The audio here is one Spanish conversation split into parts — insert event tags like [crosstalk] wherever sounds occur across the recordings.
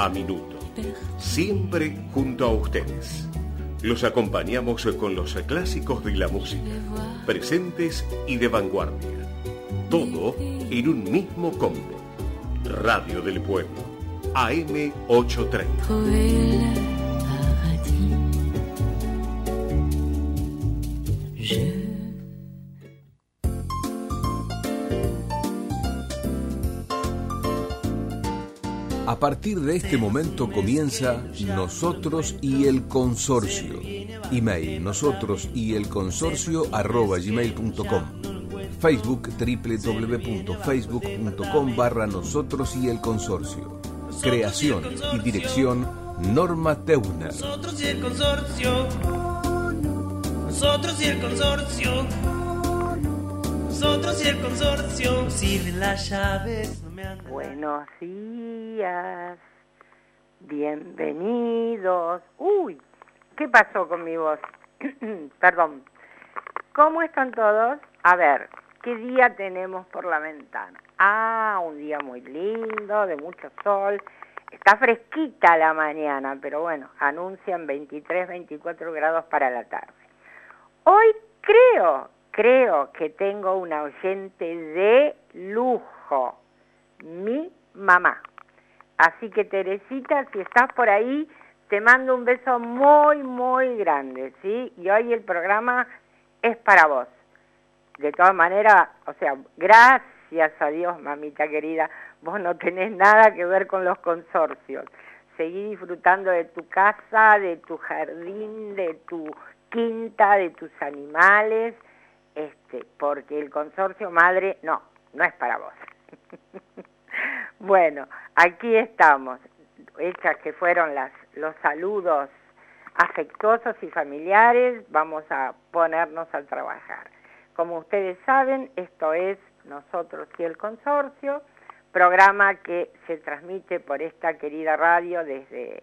a minuto. Siempre junto a ustedes. Los acompañamos con los clásicos de la música, presentes y de vanguardia. Todo en un mismo combo. Radio del Pueblo, AM830. A partir de este momento comienza Nosotros y el Consorcio. Email nosotros y el consorcio arroba gmail.com. Facebook www.facebook.com barra nosotros y el consorcio. Creación y dirección Norma Teuner. Nosotros y el consorcio. Nosotros y el consorcio. Nosotros y el consorcio. Sirven las llaves. Buenos días, bienvenidos. Uy, ¿qué pasó con mi voz? [clears throat] Perdón. ¿Cómo están todos? A ver, ¿qué día tenemos por la ventana? Ah, un día muy lindo, de mucho sol. Está fresquita la mañana, pero bueno, anuncian 23, 24 grados para la tarde. Hoy creo, creo que tengo una oyente de lujo mi mamá. Así que Teresita, si estás por ahí, te mando un beso muy, muy grande, ¿sí? Y hoy el programa es para vos. De todas maneras, o sea, gracias a Dios, mamita querida, vos no tenés nada que ver con los consorcios. Seguí disfrutando de tu casa, de tu jardín, de tu quinta, de tus animales, este, porque el consorcio madre, no, no es para vos. [laughs] bueno, aquí estamos, hechas que fueron las, los saludos afectuosos y familiares, vamos a ponernos a trabajar. Como ustedes saben, esto es Nosotros y el Consorcio, programa que se transmite por esta querida radio desde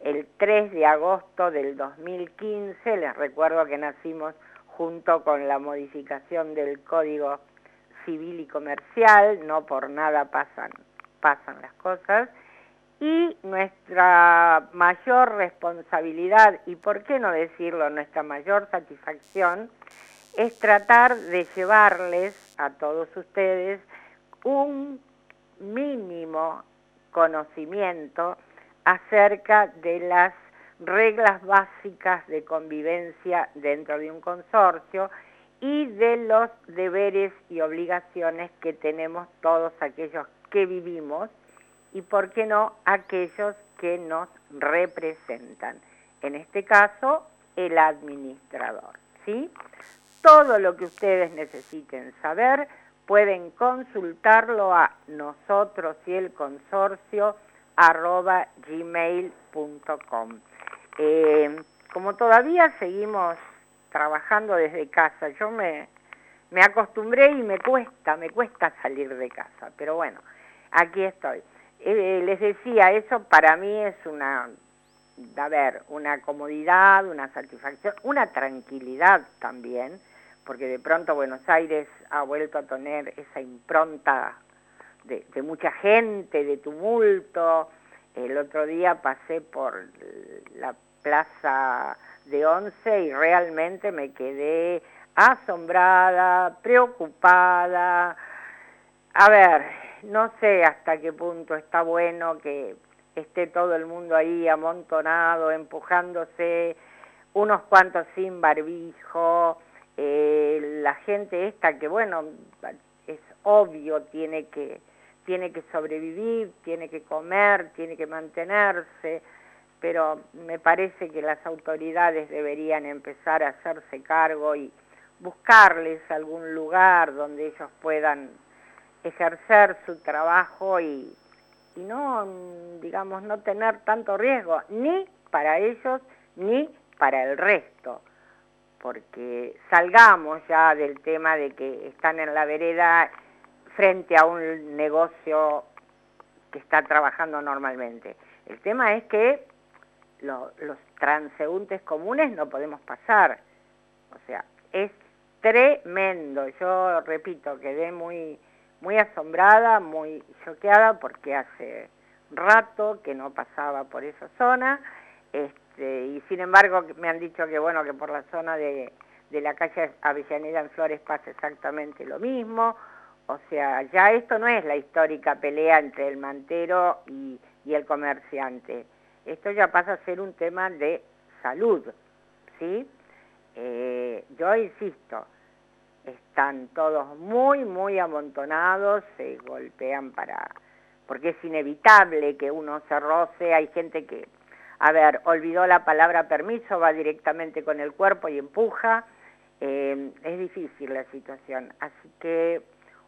el 3 de agosto del 2015. Les recuerdo que nacimos junto con la modificación del Código civil y comercial, no por nada pasan, pasan las cosas, y nuestra mayor responsabilidad, y por qué no decirlo, nuestra mayor satisfacción, es tratar de llevarles a todos ustedes un mínimo conocimiento acerca de las reglas básicas de convivencia dentro de un consorcio y de los deberes y obligaciones que tenemos todos aquellos que vivimos y, por qué no, aquellos que nos representan. En este caso, el administrador. ¿sí? Todo lo que ustedes necesiten saber pueden consultarlo a nosotros y el consorcio arroba gmail.com. Eh, como todavía seguimos trabajando desde casa. Yo me, me acostumbré y me cuesta, me cuesta salir de casa, pero bueno, aquí estoy. Eh, les decía, eso para mí es una, a ver, una comodidad, una satisfacción, una tranquilidad también, porque de pronto Buenos Aires ha vuelto a tener esa impronta de, de mucha gente, de tumulto. El otro día pasé por la de 11 y realmente me quedé asombrada, preocupada. A ver, no sé hasta qué punto está bueno que esté todo el mundo ahí amontonado, empujándose, unos cuantos sin barbijo, eh, la gente esta que bueno, es obvio, tiene que, tiene que sobrevivir, tiene que comer, tiene que mantenerse, pero me parece que las autoridades deberían empezar a hacerse cargo y buscarles algún lugar donde ellos puedan ejercer su trabajo y, y no, digamos, no tener tanto riesgo, ni para ellos ni para el resto, porque salgamos ya del tema de que están en la vereda frente a un negocio que está trabajando normalmente. El tema es que los transeúntes comunes no podemos pasar. O sea, es tremendo. Yo repito, quedé muy, muy asombrada, muy choqueada porque hace rato que no pasaba por esa zona, este, y sin embargo me han dicho que bueno, que por la zona de, de la calle Avellaneda en Flores pasa exactamente lo mismo, o sea, ya esto no es la histórica pelea entre el mantero y, y el comerciante, esto ya pasa a ser un tema de salud, ¿sí? Eh, yo insisto, están todos muy, muy amontonados, se golpean para... porque es inevitable que uno se roce, hay gente que, a ver, olvidó la palabra permiso, va directamente con el cuerpo y empuja, eh, es difícil la situación, así que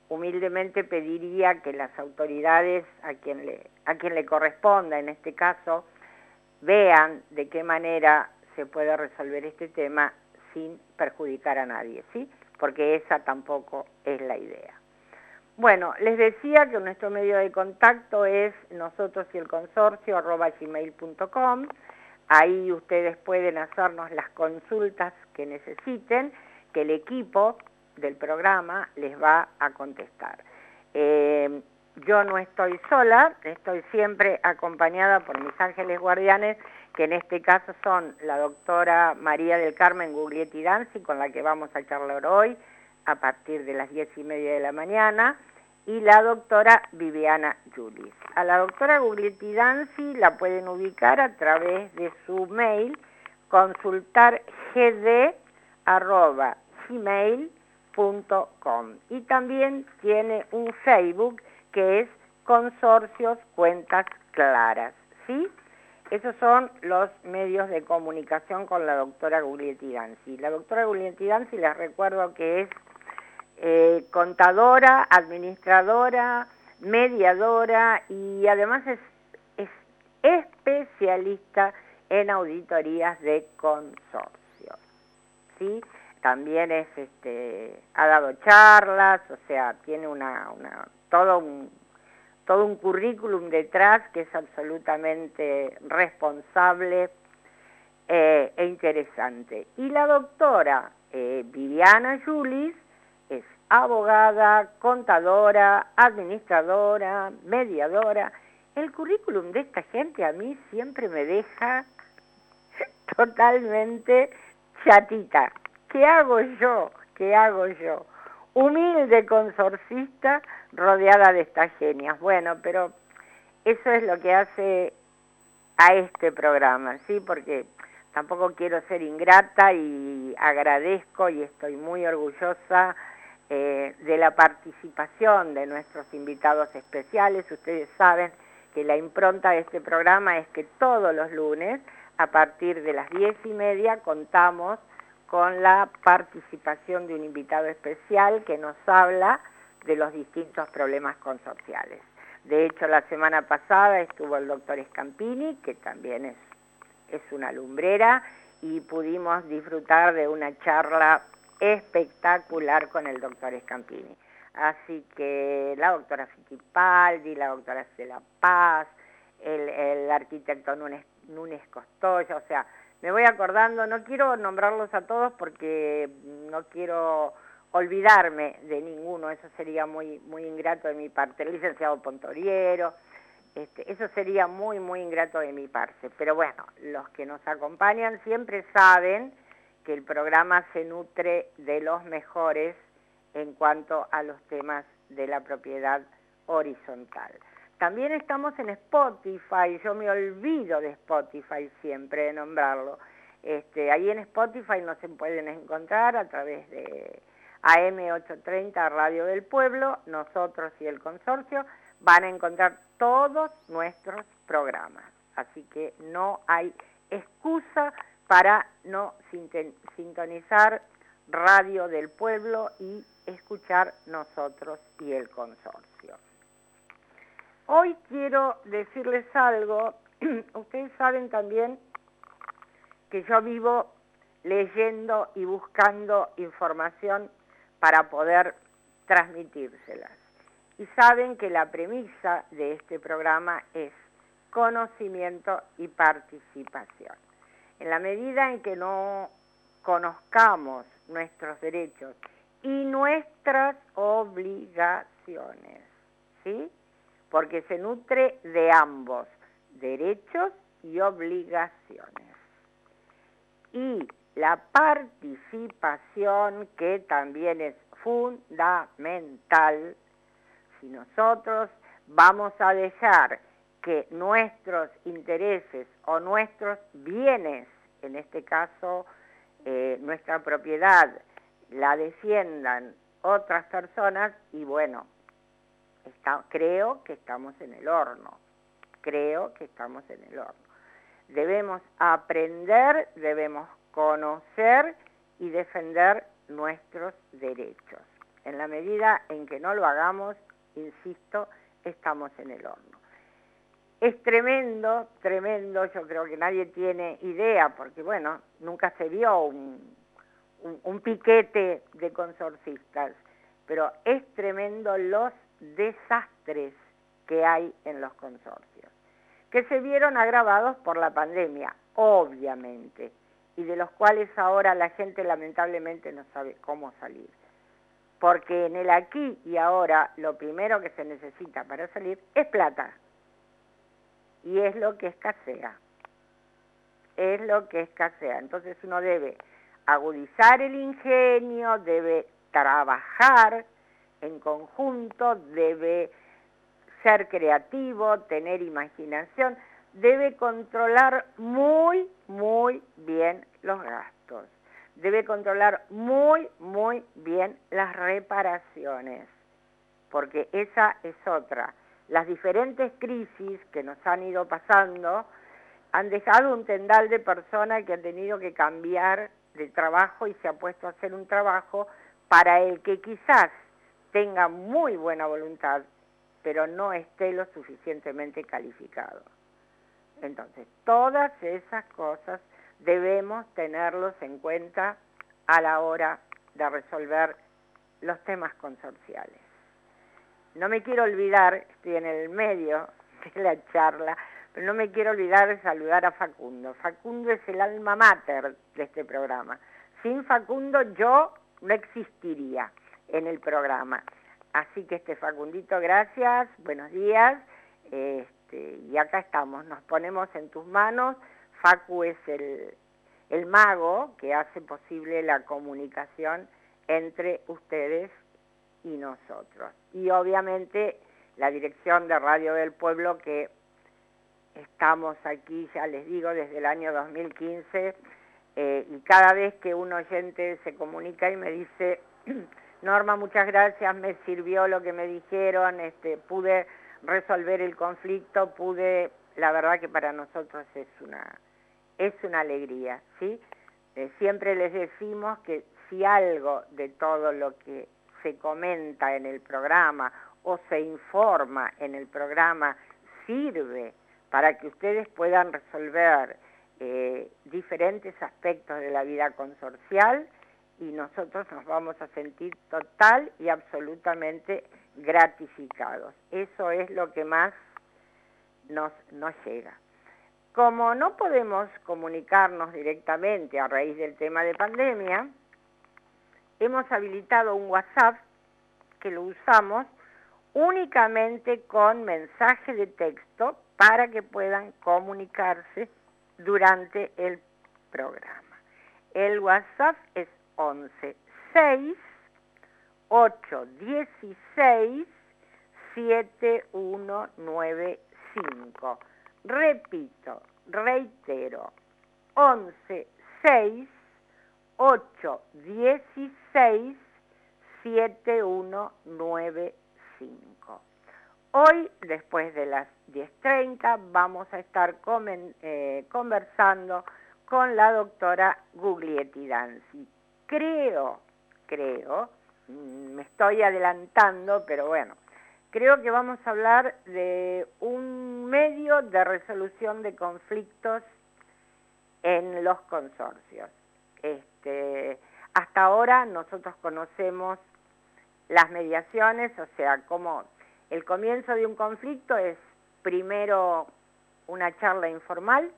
humildemente pediría que las autoridades, a quien le, a quien le corresponda en este caso, vean de qué manera se puede resolver este tema sin perjudicar a nadie, ¿sí? Porque esa tampoco es la idea. Bueno, les decía que nuestro medio de contacto es nosotros y el consorcio arroba gmail.com. Ahí ustedes pueden hacernos las consultas que necesiten, que el equipo del programa les va a contestar. Eh, yo no estoy sola, estoy siempre acompañada por mis ángeles guardianes que en este caso son la doctora María del Carmen Guglietti Danzi, con la que vamos a charlar hoy a partir de las diez y media de la mañana, y la doctora Viviana Julis. A la doctora Guglietti Danzi la pueden ubicar a través de su mail consultargd.gmail.com y también tiene un Facebook que es Consorcios Cuentas Claras, ¿sí? Esos son los medios de comunicación con la doctora Gulietti Danzi. La doctora Gulietti Danzi les recuerdo que es eh, contadora, administradora, mediadora y además es, es especialista en auditorías de consorcios. ¿sí? También es, este, ha dado charlas, o sea, tiene una, una todo un todo un currículum detrás que es absolutamente responsable eh, e interesante. Y la doctora eh, Viviana Julis es abogada, contadora, administradora, mediadora. El currículum de esta gente a mí siempre me deja [laughs] totalmente chatita. ¿Qué hago yo? ¿Qué hago yo? Humilde consorcista, rodeada de estas genias. Bueno, pero eso es lo que hace a este programa, ¿sí? Porque tampoco quiero ser ingrata y agradezco y estoy muy orgullosa eh, de la participación de nuestros invitados especiales. Ustedes saben que la impronta de este programa es que todos los lunes, a partir de las diez y media, contamos con la participación de un invitado especial que nos habla de los distintos problemas consorciales. De hecho, la semana pasada estuvo el doctor Scampini, que también es, es una lumbrera, y pudimos disfrutar de una charla espectacular con el doctor Scampini. Así que la doctora Fittipaldi, la doctora Cela Paz, el, el arquitecto Núñez, Núñez Costoya, o sea, me voy acordando, no quiero nombrarlos a todos porque no quiero olvidarme de ninguno, eso sería muy, muy ingrato de mi parte. El licenciado Pontoriero, este, eso sería muy, muy ingrato de mi parte. Pero bueno, los que nos acompañan siempre saben que el programa se nutre de los mejores en cuanto a los temas de la propiedad horizontal. También estamos en Spotify, yo me olvido de Spotify siempre de nombrarlo. Este, ahí en Spotify nos pueden encontrar a través de AM830 Radio del Pueblo, nosotros y el consorcio van a encontrar todos nuestros programas. Así que no hay excusa para no sintonizar Radio del Pueblo y escuchar nosotros y el consorcio. Hoy quiero decirles algo, [clears throat] ustedes saben también que yo vivo leyendo y buscando información para poder transmitírselas. Y saben que la premisa de este programa es conocimiento y participación. En la medida en que no conozcamos nuestros derechos y nuestras obligaciones, ¿sí? porque se nutre de ambos, derechos y obligaciones. Y la participación, que también es fundamental, si nosotros vamos a dejar que nuestros intereses o nuestros bienes, en este caso eh, nuestra propiedad, la defiendan otras personas y bueno, creo que estamos en el horno, creo que estamos en el horno. Debemos aprender, debemos conocer y defender nuestros derechos. En la medida en que no lo hagamos, insisto, estamos en el horno. Es tremendo, tremendo, yo creo que nadie tiene idea, porque bueno, nunca se vio un, piquete de consorcistas, pero es tremendo los desastres que hay en los consorcios, que se vieron agravados por la pandemia, obviamente, y de los cuales ahora la gente lamentablemente no sabe cómo salir. Porque en el aquí y ahora lo primero que se necesita para salir es plata. Y es lo que escasea. Es lo que escasea. Entonces uno debe agudizar el ingenio, debe trabajar en conjunto, debe ser creativo, tener imaginación, debe controlar muy, muy bien los gastos, debe controlar muy, muy bien las reparaciones, porque esa es otra. Las diferentes crisis que nos han ido pasando han dejado un tendal de personas que han tenido que cambiar de trabajo y se ha puesto a hacer un trabajo para el que quizás tenga muy buena voluntad, pero no esté lo suficientemente calificado. Entonces, todas esas cosas debemos tenerlos en cuenta a la hora de resolver los temas consorciales. No me quiero olvidar, estoy en el medio [laughs] de la charla, pero no me quiero olvidar de saludar a Facundo. Facundo es el alma mater de este programa. Sin Facundo yo no existiría en el programa. Así que este Facundito, gracias, buenos días. Este, y acá estamos, nos ponemos en tus manos. Facu es el, el mago que hace posible la comunicación entre ustedes y nosotros. Y obviamente la dirección de Radio del Pueblo que estamos aquí, ya les digo, desde el año 2015 eh, y cada vez que un oyente se comunica y me dice, [clears throat] Norma, muchas gracias, me sirvió lo que me dijeron, este, pude resolver el conflicto, pude, la verdad que para nosotros es una, es una alegría, ¿sí? Eh, siempre les decimos que si algo de todo lo que se comenta en el programa o se informa en el programa sirve para que ustedes puedan resolver eh, diferentes aspectos de la vida consorcial y nosotros nos vamos a sentir total y absolutamente gratificados. Eso es lo que más nos, nos llega. Como no podemos comunicarnos directamente a raíz del tema de pandemia, hemos habilitado un WhatsApp que lo usamos únicamente con mensaje de texto para que puedan comunicarse durante el programa. El WhatsApp es 11 6 8 16 7195. Repito, reitero, 11 6 8 16 7195. Hoy, después de las 10.30, vamos a estar eh, conversando con la doctora Guglietti Danzi. Creo, creo, me estoy adelantando, pero bueno, creo que vamos a hablar de un medio de resolución de conflictos en los consorcios. Este, hasta ahora nosotros conocemos las mediaciones, o sea, cómo el comienzo de un conflicto es primero una charla informal,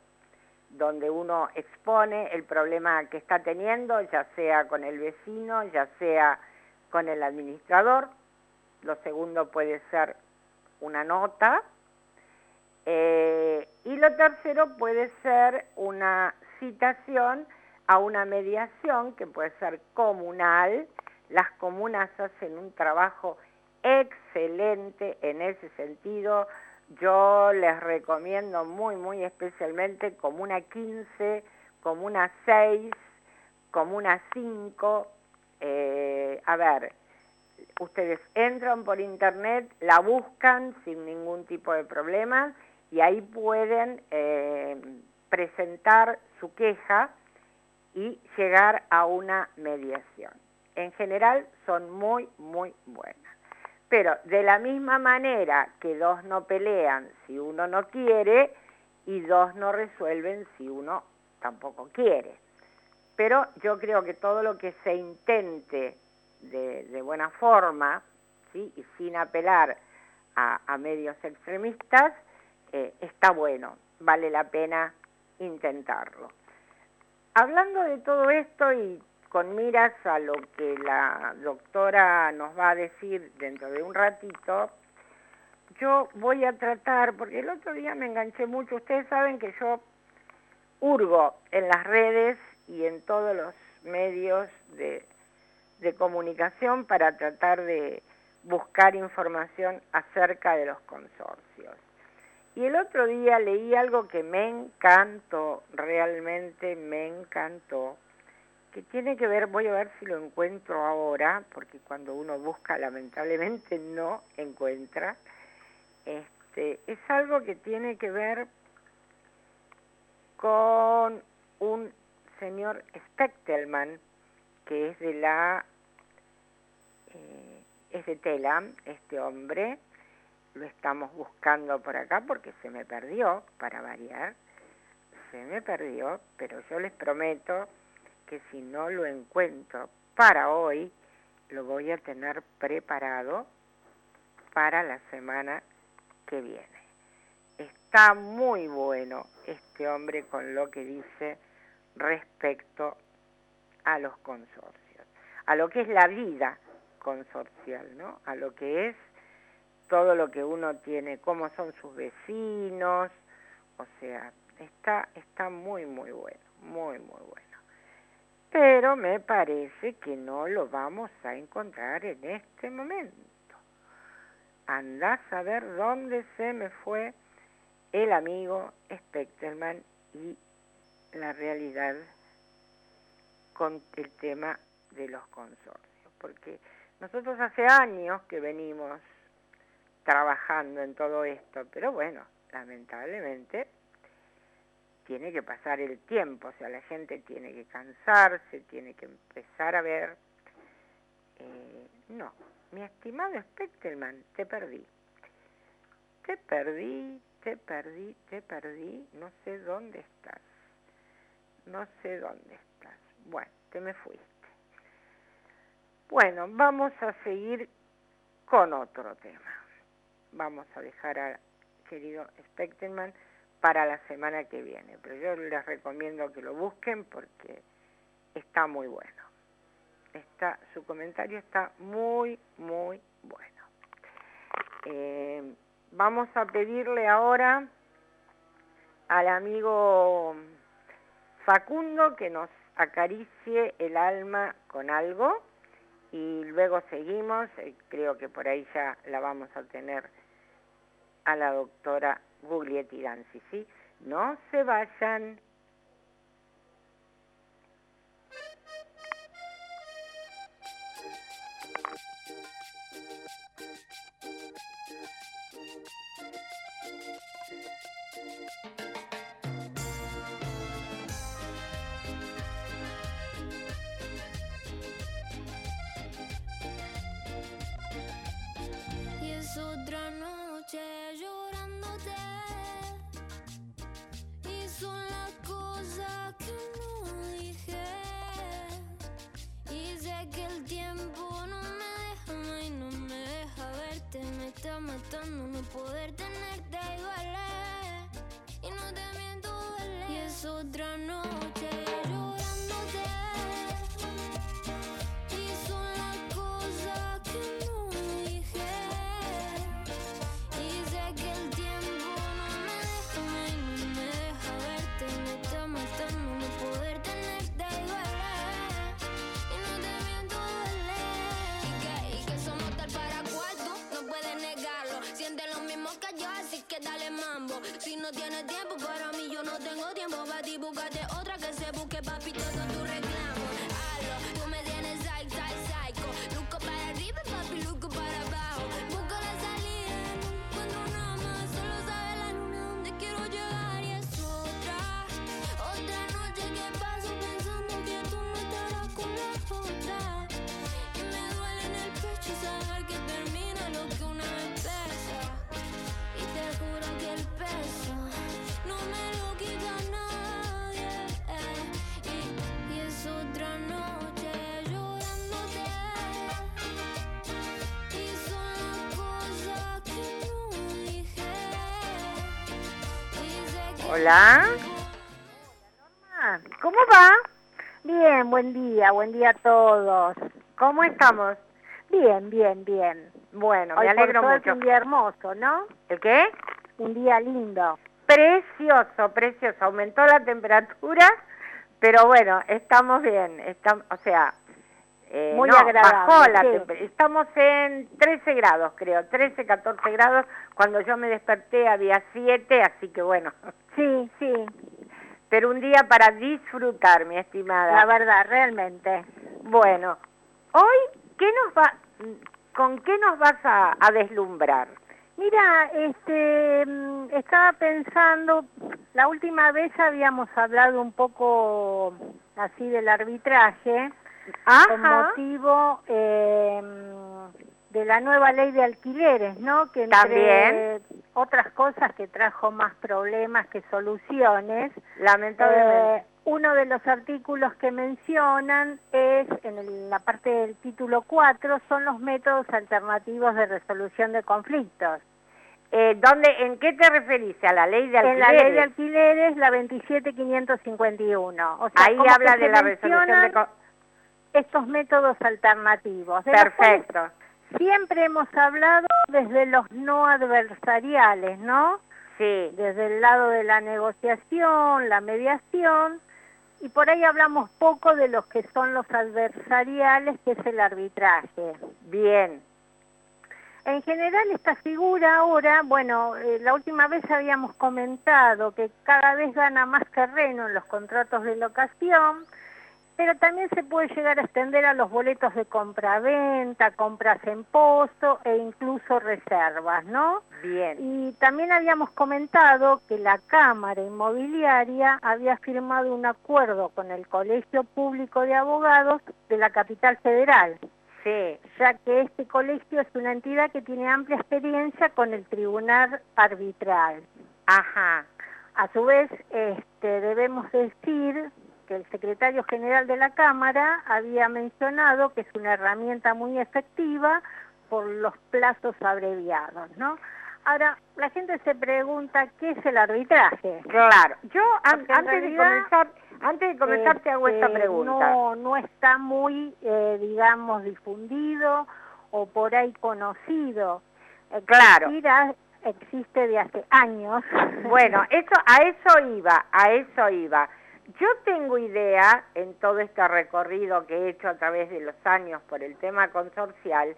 donde uno expone el problema que está teniendo, ya sea con el vecino, ya sea con el administrador. Lo segundo puede ser una nota. Eh, y lo tercero puede ser una citación a una mediación que puede ser comunal. Las comunas hacen un trabajo excelente en ese sentido. Yo les recomiendo muy, muy especialmente Comuna 15, Comuna 6, Comuna 5. Eh, a ver, ustedes entran por internet, la buscan sin ningún tipo de problema y ahí pueden eh, presentar su queja y llegar a una mediación. En general son muy, muy buenas. Pero de la misma manera que dos no pelean si uno no quiere y dos no resuelven si uno tampoco quiere. Pero yo creo que todo lo que se intente de, buena forma ¿sí? y sin apelar a, medios extremistas eh, está bueno, vale la pena intentarlo. Hablando de todo esto y con miras a lo que la doctora nos va a decir dentro de un ratito, yo voy a tratar, porque el otro día me enganché mucho, ustedes saben que yo hurgo en las redes y en todos los medios de, de comunicación para tratar de buscar información acerca de los consorcios. Y el otro día leí algo que me encantó, realmente me encantó, que tiene que ver, voy a ver si lo encuentro ahora, porque cuando uno busca lamentablemente [laughs] no encuentra, este, es algo que tiene que ver con un señor Spectelman, que es de la, eh, es de Telam, este hombre, lo estamos buscando por acá porque se me perdió, para variar, se me perdió, pero yo les prometo que si no lo encuentro para hoy, lo voy a tener preparado para la semana que viene. Está muy bueno este hombre con lo que dice respecto a los consorcios, a lo que es la vida consorcial, ¿no? A lo que es todo lo que uno tiene, cómo son sus vecinos, o sea, está, está muy, muy bueno, muy, muy bueno pero me parece que no lo vamos a encontrar en este momento. Andás a ver dónde se me fue el amigo Specterman y la realidad con el tema de los consorcios, porque nosotros hace años que venimos trabajando en todo esto, pero bueno, lamentablemente tiene que pasar el tiempo, o sea, la gente tiene que cansarse, tiene que empezar a ver. Eh, no, mi estimado Spectelman, te perdí. Te perdí, te perdí, te perdí, no sé dónde estás. No sé dónde estás. Bueno, te me fuiste. Bueno, vamos a seguir con otro tema. Vamos a dejar al querido Spectelman para la semana que viene. Pero yo les recomiendo que lo busquen porque está muy bueno. Está, su comentario está muy, muy bueno. Eh, vamos a pedirle ahora al amigo Facundo que nos acaricie el alma con algo y luego seguimos, eh, creo que por ahí ya la vamos a tener a la doctora Guglietti Danzi, ¿sí? No se vayan. Matando no poder tenerte igual. Y no te miento, duele. Y es otra tiene Hola. ¿Cómo va? Bien, buen día, buen día a todos. ¿Cómo estamos? Bien, bien, bien. Bueno, Hoy me alegro por mucho. un día hermoso, ¿no? ¿El qué? Un día lindo. Precioso, precioso. Aumentó la temperatura, pero bueno, estamos bien. Estamos, o sea, eh, Muy no, agradable, bajó la sí. temperatura. Estamos en 13 grados, creo, 13, 14 grados. Cuando yo me desperté había 7, así que bueno. [laughs] Sí, sí, Pero un día para disfrutar, mi estimada. la verdad, realmente. Bueno, hoy, ¿qué nos va, ¿con qué nos vas a, a deslumbrar? Mira, este, mm, estaba pensando, la última vez habíamos hablado un poco así del arbitraje, con motivo eh, de la nueva ley de alquileres, ¿no? Que entre También. otras cosas que trajo más problemas que soluciones, Lamentablemente. eh, uno de los artículos que mencionan es, en el- la parte del título 4, son los métodos alternativos de resolución de conflictos. Eh, ¿dónde, ¿En qué te referís? ¿A la ley de En alquileres? la ley de alquileres, la 27551. O sea, Ahí habla de la resolución de... mencionan co- estos métodos alternativos. Perfecto. Siempre hemos hablado desde los no adversariales, ¿no? Sí, Desde el lado de la negociación, la mediación, y por ahí hablamos poco de los que son los adversariales, que es el arbitraje. bien. En general esta figura ahora, bueno, eh, la última vez habíamos comentado que cada vez gana más terreno en los contratos de locación, pero también se puede llegar a extender a los boletos de compra-venta, compras en pozo e incluso reservas, ¿no? Bien. Y también habíamos comentado que la Cámara Inmobiliaria había firmado un acuerdo con el Colegio Público de Abogados de la Capital Federal Sí, ya que este colegio es una entidad que tiene amplia experiencia con el tribunal arbitral. ajá. A su vez, este, debemos decir que el secretario general de la Cámara había mencionado que es una herramienta muy efectiva por los plazos abreviados, ¿no? Ahora, la gente se pregunta, ¿qué es el arbitraje? Claro. Yo, an- antes de comenzar, antes de comenzar te hago esta Este, pregunta. No, no está muy, eh, digamos, difundido o por ahí conocido. Claro. Existir ha- existe de hace años. Bueno, eso, a eso iba, a eso iba. Yo tengo idea, en todo este recorrido que he hecho a través de los años por el tema consorcial,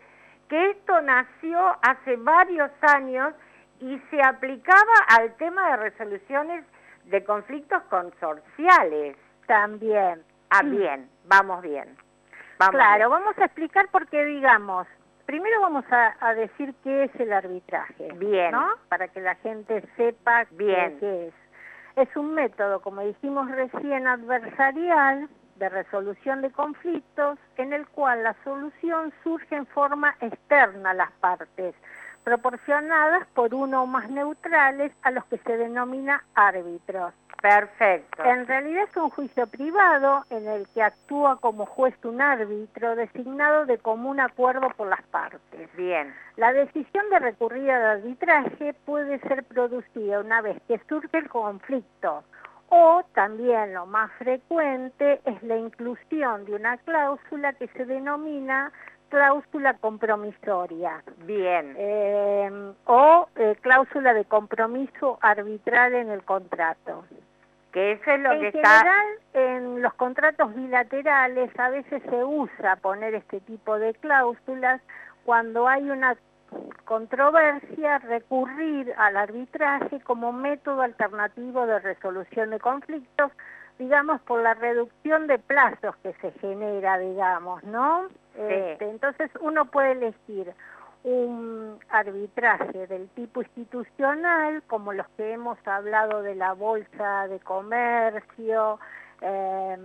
que esto nació hace varios años y se aplicaba al tema de resoluciones de conflictos consorciales. También. Ah, bien, vamos bien. Vamos claro, bien. vamos a explicar por qué, digamos, primero vamos a, a decir qué es el arbitraje. Bien. ¿No? Para que la gente sepa Bien. qué es. Es un método, como dijimos recién, adversarial de resolución de conflictos en el cual la solución surge en forma externa a las partes, proporcionadas por uno o más neutrales a los que se denomina árbitros. Perfecto. En realidad es un juicio privado en el que actúa como juez un árbitro designado de común acuerdo por las partes. Bien. La decisión de recurrir al arbitraje puede ser producida una vez que surge el conflicto o también lo más frecuente es la inclusión de una cláusula que se denomina cláusula compromisoria Bien. eh, o eh, cláusula de compromiso arbitral en el contrato. Que eso es lo en que está... general, en los contratos bilaterales a veces se usa poner este tipo de cláusulas cuando hay una controversia recurrir al arbitraje como método alternativo de resolución de conflictos, digamos, por la reducción de plazos que se genera, digamos, ¿no? Este, entonces uno puede elegir un arbitraje del tipo institucional, como los que hemos hablado de la Bolsa de Comercio, eh,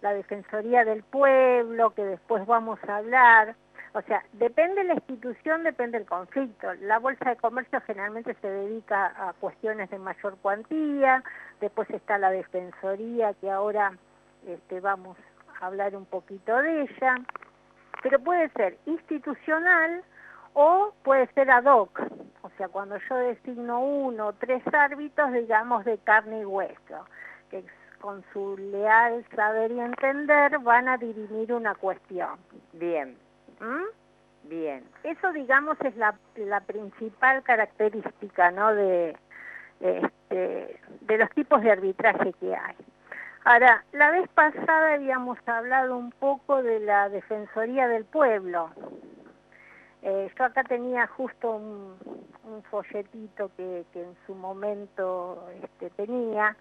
la Defensoría del Pueblo, que después vamos a hablar, o sea, depende de la institución, depende del conflicto. La Bolsa de Comercio generalmente se dedica a cuestiones de mayor cuantía, después está la Defensoría, que ahora este, vamos a hablar un poquito de ella, pero puede ser institucional o puede ser ad hoc, o sea, cuando yo designo uno o tres árbitros, digamos, de carne y hueso, que con su leal saber y entender van a dirimir una cuestión. Bien. ¿Mm? Bien. Eso, digamos, es la, la principal característica, ¿no?, de, este, de los tipos de arbitraje que hay. Ahora, la vez pasada habíamos hablado un poco de la Defensoría del Pueblo. Eh, yo acá tenía justo un, folletito que, en su momento este, tenía.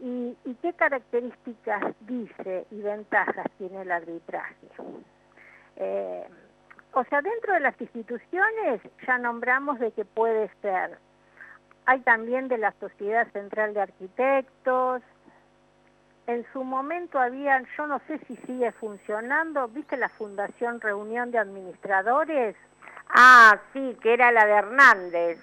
Y, ¿Y qué características dice y ventajas tiene el arbitraje? Eh, o sea, dentro de las instituciones ya nombramos de que puede ser. Hay también de la Sociedad Central de Arquitectos. En su momento había, yo no sé si sigue funcionando, ¿viste la Fundación Reunión de Administradores? Ah, sí, que era la de Hernández.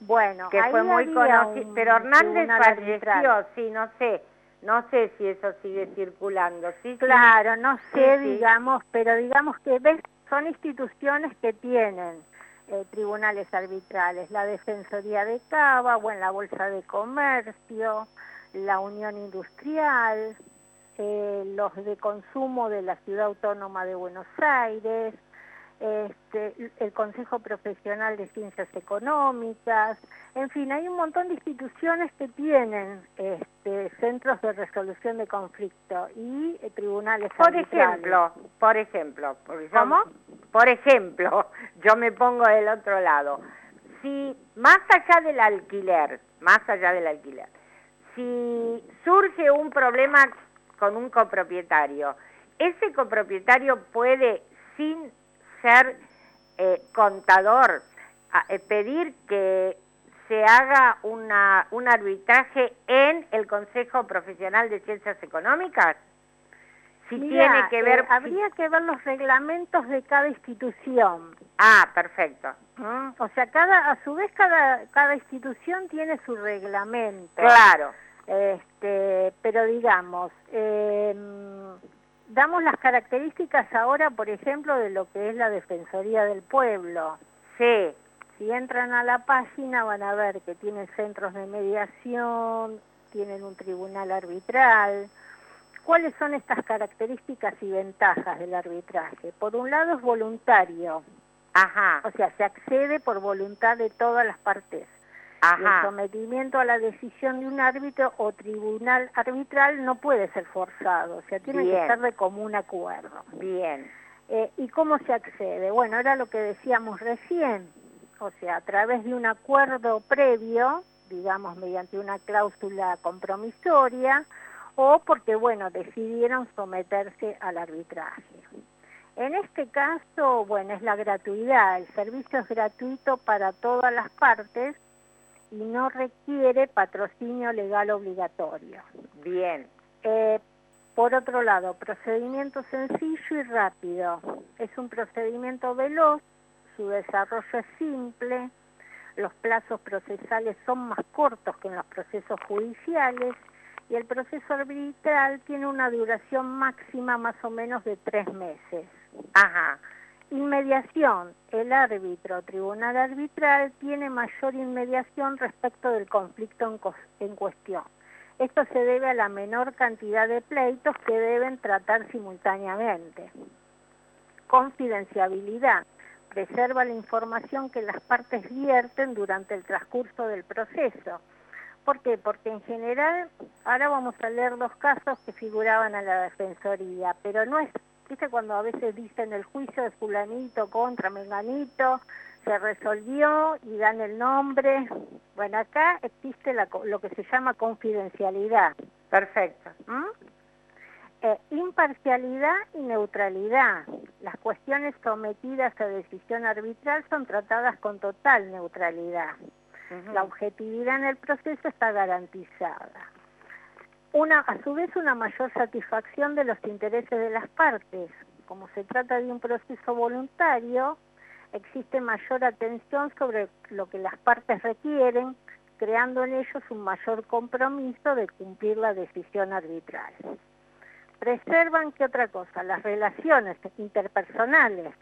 Bueno, que fue muy conocido, pero Hernández falleció, sí, no sé no sé si eso sigue circulando, ¿sí? Claro, no sé, sí, digamos, sí. pero digamos que ves, son instituciones que tienen eh, tribunales arbitrales, la Defensoría de Cava, bueno, la Bolsa de Comercio, la Unión Industrial, eh, los de consumo de la Ciudad Autónoma de Buenos Aires, este, el Consejo Profesional de Ciencias Económicas, en fin, hay un montón de instituciones que tienen este, centros de resolución de conflicto y eh, tribunales Por ejemplo, por ejemplo, ¿cómo? Por ejemplo, [laughs] yo me pongo del otro lado. Si más allá del alquiler, más allá del alquiler, si surge un problema con un copropietario, ese copropietario puede sin ser eh, contador, a, eh, pedir que se haga una, un arbitraje en el Consejo Profesional de Ciencias Económicas? Si tiene que ver... Eh, habría que ver los reglamentos de cada institución. Ah, perfecto. ¿Mm? O sea, cada a su vez cada, cada institución tiene su reglamento. Claro. Este, pero digamos... Eh, damos las características ahora, por ejemplo, de lo que es la Defensoría del Pueblo. Sí. Si entran a la página van a ver que tienen centros de mediación, tienen un tribunal arbitral. ¿Cuáles son estas características y ventajas del arbitraje? Por un lado es voluntario. Ajá. O sea, se accede por voluntad de todas las partes. Ajá. El sometimiento a la decisión de un árbitro o tribunal arbitral no puede ser forzado, o sea, tiene Bien. que ser de común acuerdo. Bien. Eh, ¿Y cómo se accede? Bueno, era lo que decíamos recién, o sea, a través de un acuerdo previo, digamos, mediante una cláusula compromisoria, o porque, bueno, decidieron someterse al arbitraje. En este caso, bueno, es la gratuidad, el servicio es gratuito para todas las partes, y no requiere patrocinio legal obligatorio. Bien. Eh, por otro lado, procedimiento sencillo y rápido. Es un procedimiento veloz, su desarrollo es simple, los plazos procesales son más cortos que en los procesos judiciales y el proceso arbitral tiene una duración máxima más o menos de tres meses. Ajá. Inmediación. El árbitro, tribunal arbitral, tiene mayor inmediación respecto del conflicto en, en, cuestión. Esto se debe a la menor cantidad de pleitos que deben tratar simultáneamente. Confidenciabilidad. Preserva la información que las partes vierten durante el transcurso del proceso. ¿Por qué? Porque en general, ahora vamos a leer los casos que figuraban a la Defensoría, pero no es ¿viste? Cuando a veces dicen el juicio de fulanito contra menganito, se resolvió y dan el nombre. Bueno, acá existe la lo que se llama confidencialidad. Perfecto. ¿m? Eh, imparcialidad y neutralidad. Las cuestiones sometidas a decisión arbitral son tratadas con total neutralidad. La objetividad en el proceso está garantizada. Una, a su vez, una mayor satisfacción de los intereses de las partes. Como se trata de un proceso voluntario, existe mayor atención sobre lo que las partes requieren, creando en ellos un mayor compromiso de cumplir la decisión arbitral. Preservan, ¿qué otra cosa? Las relaciones interpersonales.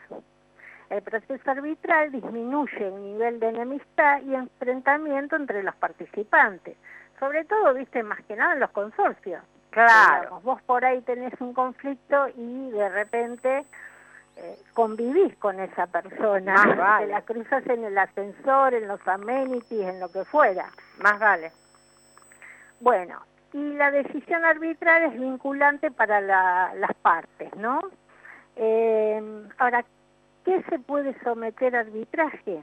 El proceso arbitral disminuye el nivel de enemistad y enfrentamiento entre los participantes. Sobre todo, viste, más que nada en los consorcios. Claro. Digamos, vos por ahí tenés un conflicto y de repente eh, convivís con esa persona. Más vale. Te la cruzas en el ascensor, en los amenities, en lo que fuera. Más vale. Bueno, y la decisión arbitral es vinculante para la- las partes, ¿no? Eh, ahora, ¿qué se puede someter a arbitraje?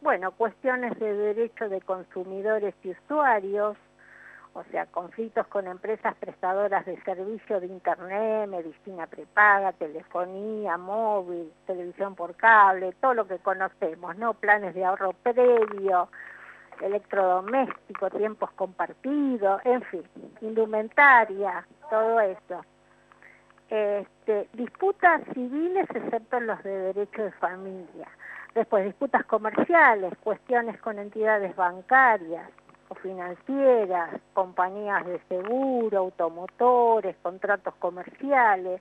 Bueno, cuestiones de derecho de consumidores y usuarios, o sea, conflictos con empresas prestadoras de servicio de Internet, medicina prepaga, telefonía, móvil, televisión por cable, todo lo que conocemos, ¿no? Planes de ahorro previo, electrodoméstico, tiempos compartidos, en fin, indumentaria, todo eso. Este, disputas civiles excepto los de derecho de familia. Después, disputas comerciales, cuestiones con entidades bancarias o financieras, compañías de seguro, automotores, contratos comerciales.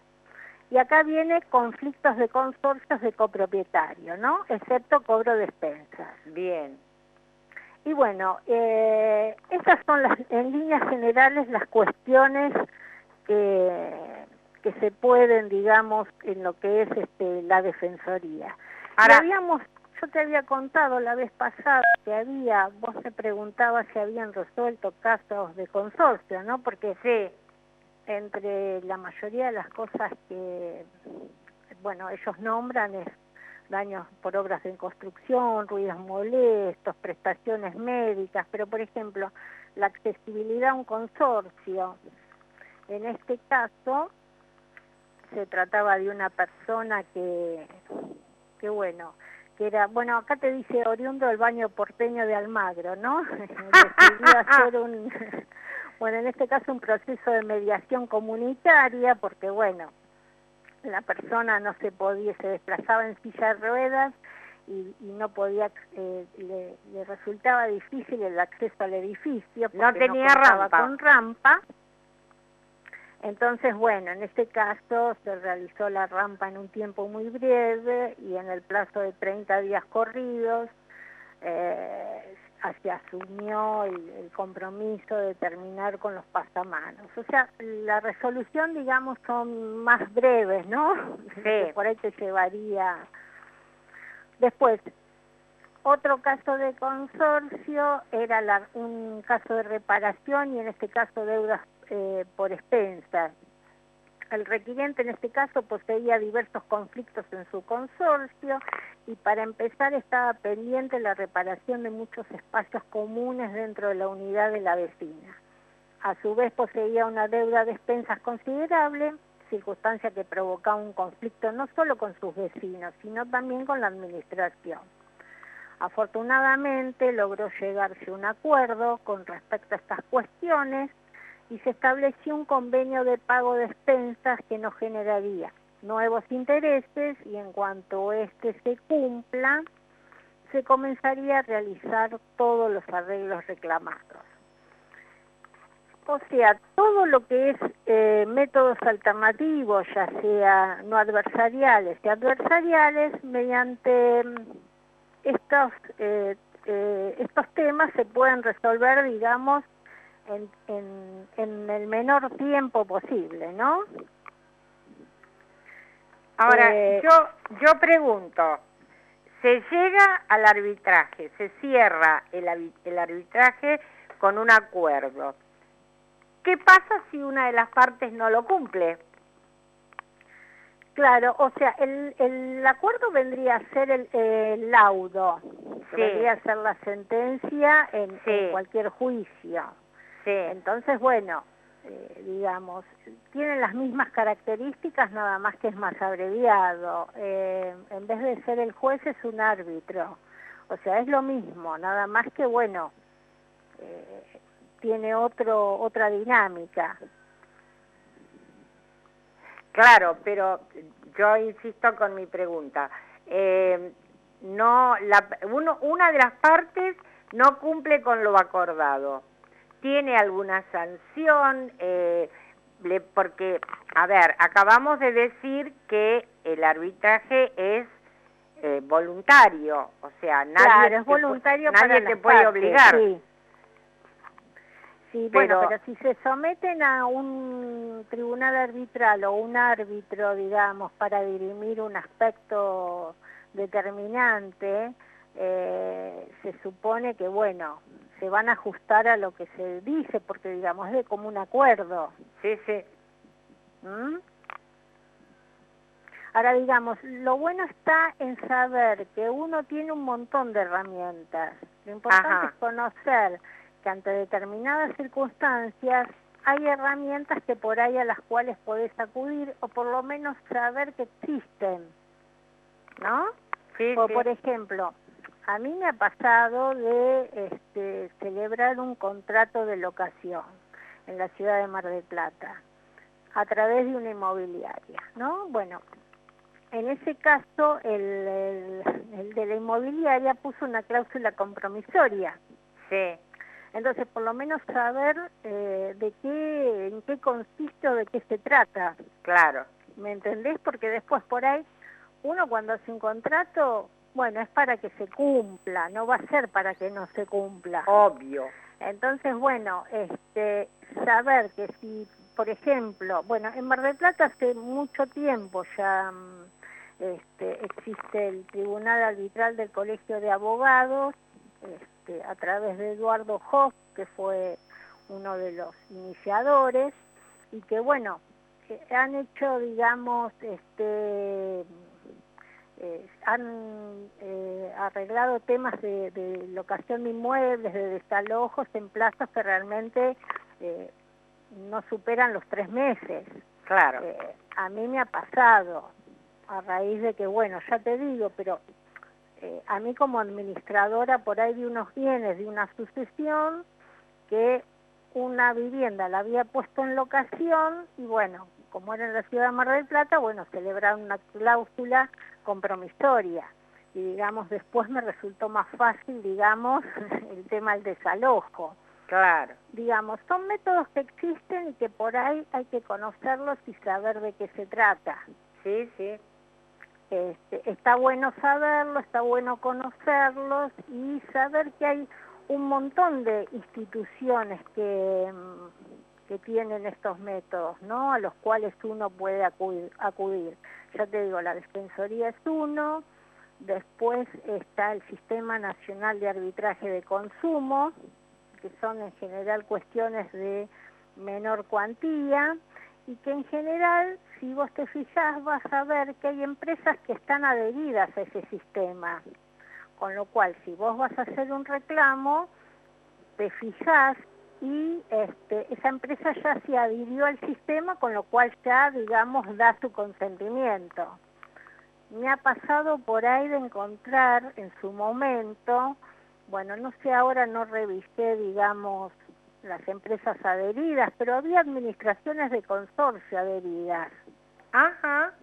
Y acá viene conflictos de consorcios de copropietario, ¿no? Excepto cobro de expensas. Bien. Y bueno, eh, esas son las, en líneas generales las cuestiones que, que se pueden, digamos, en lo que es este, la defensoría. Ahora- habíamos, yo te había contado la vez pasada que había, vos me preguntabas si habían resuelto casos de consorcio, ¿no? Porque Sí. entre la mayoría de las cosas que, bueno, ellos nombran es daños por obras en construcción, ruidos molestos, prestaciones médicas, pero por ejemplo, la accesibilidad a un consorcio, en este caso se trataba de una persona que, que bueno, que era, bueno, acá te dice oriundo del baño porteño de Almagro, ¿no? [laughs] Decidió hacer un, [laughs] bueno, en este caso un proceso de mediación comunitaria, porque bueno, la persona no se podía, se desplazaba en silla de ruedas y, y no podía, eh, le, le resultaba difícil el acceso al edificio. No tenía contaba rampa. Con rampa. Entonces, bueno, en este caso se realizó la rampa en un tiempo muy breve y en el plazo de 30 días corridos eh, se asumió el, el compromiso de terminar con los pasamanos. O sea, la resolución, digamos, son más breves, ¿no? [laughs] Que Por ahí te llevaría... Después, otro caso de consorcio era la- un caso de reparación y en este caso deudas eh, por expensas. El requiriente en este caso poseía diversos conflictos en su consorcio y para empezar estaba pendiente la reparación de muchos espacios comunes dentro de la unidad de la vecina. A su vez poseía una deuda de expensas considerable, circunstancia que provocaba un conflicto no solo con sus vecinos, sino también con la administración. Afortunadamente logró llegarse un acuerdo con respecto a estas cuestiones y se estableció un convenio de pago de expensas que no generaría nuevos intereses y en cuanto este se cumpla, se comenzaría a realizar todos los arreglos reclamados. O sea, todo lo que es eh, métodos alternativos, ya sea no adversariales y adversariales, mediante mm, estos, eh, eh, estos temas se pueden resolver, digamos, en, en, en el menor tiempo posible, ¿no? Ahora, Eh, yo, yo pregunto, se llega al arbitraje, se cierra el, el arbitraje con un acuerdo. ¿Qué pasa si una de las partes no lo cumple? Claro, o sea, el, el acuerdo vendría a ser el, el laudo, Sí. vendría a ser la sentencia en, Sí. en cualquier juicio. Sí, Entonces, bueno, eh, digamos, tienen las mismas características, nada más que es más abreviado. Eh, en vez de ser el juez es un árbitro. O sea, es lo mismo, nada más que, bueno, eh, tiene otro otra dinámica. claro, pero yo insisto con mi pregunta. No, la, uno, una de las partes no cumple con lo acordado. ¿Tiene alguna sanción? Eh, le- porque, a ver, acabamos de decir que el arbitraje es eh, voluntario, o sea, nadie claro, te es voluntario nadie para te puede partes, obligar. Sí, Sí, bueno, Pero- pero si se someten a un tribunal arbitral o un árbitro, digamos, para dirimir un aspecto determinante, eh, se supone que, bueno, se van a ajustar a lo que se dice, porque, digamos, es de común acuerdo. Sí, sí, ¿Mm? Ahora, digamos, lo bueno está en saber que uno tiene un montón de herramientas. Lo importante Ajá. es conocer que ante determinadas circunstancias hay herramientas que por ahí a las cuales podés acudir o por lo menos saber que existen, ¿no? sí, O sí. por ejemplo, a mí me ha pasado de este, celebrar un contrato de locación en la ciudad de Mar del Plata a través de una inmobiliaria, ¿no? Bueno, en ese caso el, el- el de la inmobiliaria puso una cláusula compromisoria. sí. Entonces, por lo menos saber eh, de qué, en qué consiste o de qué se trata. Claro, ¿Me entendés? Porque después por ahí, uno cuando hace un contrato, bueno, es para que se cumpla, no va a ser para que no se cumpla. obvio. Entonces, bueno, este, saber que si, por ejemplo, bueno, en Mar del Plata hace mucho tiempo ya mm, este, existe el Tribunal Arbitral del Colegio de Abogados, este, a través de Eduardo Hoff, que fue uno de los iniciadores, y que, bueno, que han hecho, digamos, este, eh, han eh, arreglado temas de, de locación de inmuebles, de desalojos en plazos que realmente eh, no superan los tres meses. Claro, Eh, a mí me ha pasado, a raíz de que, bueno, ya te digo, pero a mí como administradora por ahí de unos bienes de una sucesión que una vivienda la había puesto en locación y bueno, como era en la ciudad de Mar del Plata, bueno, celebraron una cláusula compromisoria y digamos después me resultó más fácil, digamos, [laughs] el tema del desalojo claro. digamos, son métodos que existen y que por ahí hay que conocerlos y saber de qué se trata. Sí, sí. Este, está bueno saberlo, está bueno conocerlos y saber que hay un montón de instituciones que, mm, que tienen estos métodos, ¿no? A los cuales uno puede acudir, acudir. Ya te digo, la Defensoría es uno, después está el Sistema Nacional de Arbitraje de Consumo, que son en general cuestiones de menor cuantía, y que en general, si vos te fijás, vas a ver que hay empresas que están adheridas a ese sistema. Con lo cual, si vos vas a hacer un reclamo, te fijás y este, esa empresa ya se adhirió al sistema, con lo cual ya, digamos, da su consentimiento. Me ha pasado por ahí de encontrar en su momento, bueno, no sé, ahora no revisé, digamos, las empresas adheridas, pero había administraciones de consorcio adheridas. Ajá,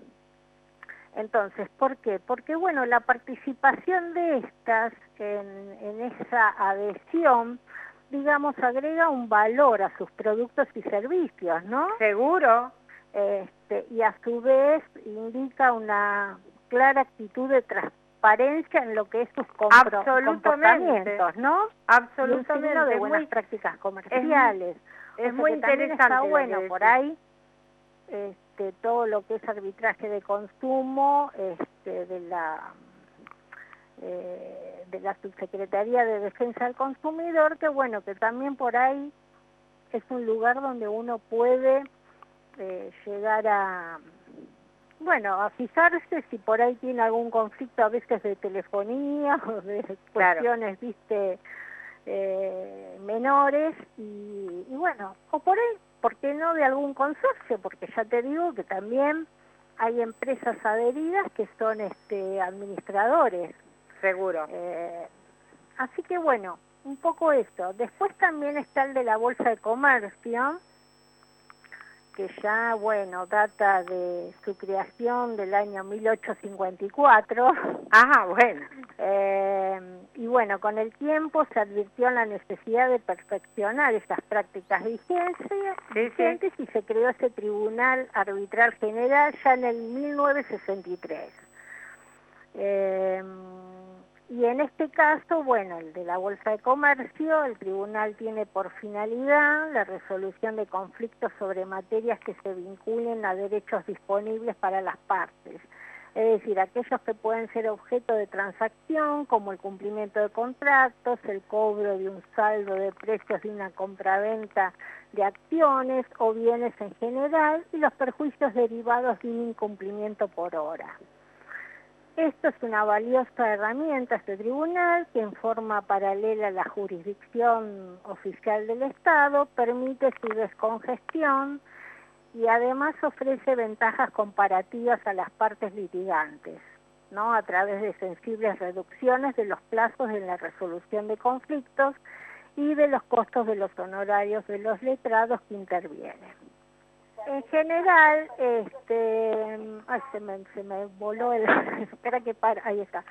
Entonces, ¿por qué? Porque, bueno, la participación de estas en, en esa adhesión, digamos, agrega un valor a sus productos y servicios, ¿no? seguro. Este, y a su vez indica una clara actitud de transparencia en lo que es sus compro- Absolutamente. comportamientos, ¿no? Y un signo Absolutamente. de buenas muy, prácticas comerciales. es O sea muy interesante. Está bueno por ahí este, todo lo que es arbitraje de consumo este, de la eh, de la subsecretaría de defensa del consumidor que bueno que también por ahí es un lugar donde uno puede eh, llegar a bueno, a fijarse si por ahí tiene algún conflicto a veces de telefonía [laughs] o de cuestiones, viste, eh, menores y, y, bueno, o por ahí, ¿por qué no de algún consorcio? Porque ya te digo que también hay empresas adheridas que son este administradores. Seguro. Eh, así que bueno, un poco eso. Después también está el de la Bolsa de Comercio, que ya, bueno, data de su creación del año 1854. Ah, bueno. Eh, y bueno, con el tiempo se advirtió la necesidad de perfeccionar esas prácticas vigentes y se creó ese Tribunal Arbitral General ya en el 1963. Eh, y en este caso, bueno, el de la Bolsa de Comercio, el tribunal tiene por finalidad la resolución de conflictos sobre materias que se vinculen a derechos disponibles para las partes. Es decir, aquellos que pueden ser objeto de transacción, como el cumplimiento de contratos, el cobro de un saldo de precios de una compraventa de acciones o bienes en general y los perjuicios derivados de un incumplimiento por hora. Esto es una valiosa herramienta, este tribunal, que en forma paralela a la jurisdicción oficial del Estado permite su descongestión y además ofrece ventajas comparativas a las partes litigantes, ¿no? a través de sensibles reducciones de los plazos en la resolución de conflictos y de los costos de los honorarios de los letrados que intervienen. En general, este, ay, se me, se me voló el, [laughs] espera que para, ahí está,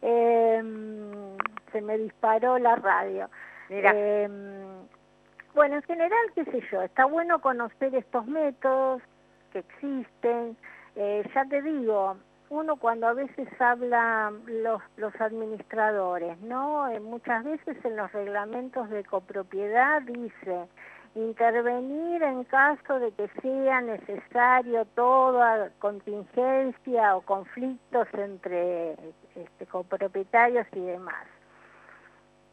em, se me disparó la radio. Mira. Em, bueno, en general, qué sé yo, está bueno conocer estos métodos que existen. Eh, ya te digo, uno cuando a veces habla los, los administradores, ¿no? Eh, muchas veces en los reglamentos de copropiedad dice intervenir en caso de que sea necesario toda contingencia o conflictos entre este, copropietarios y demás.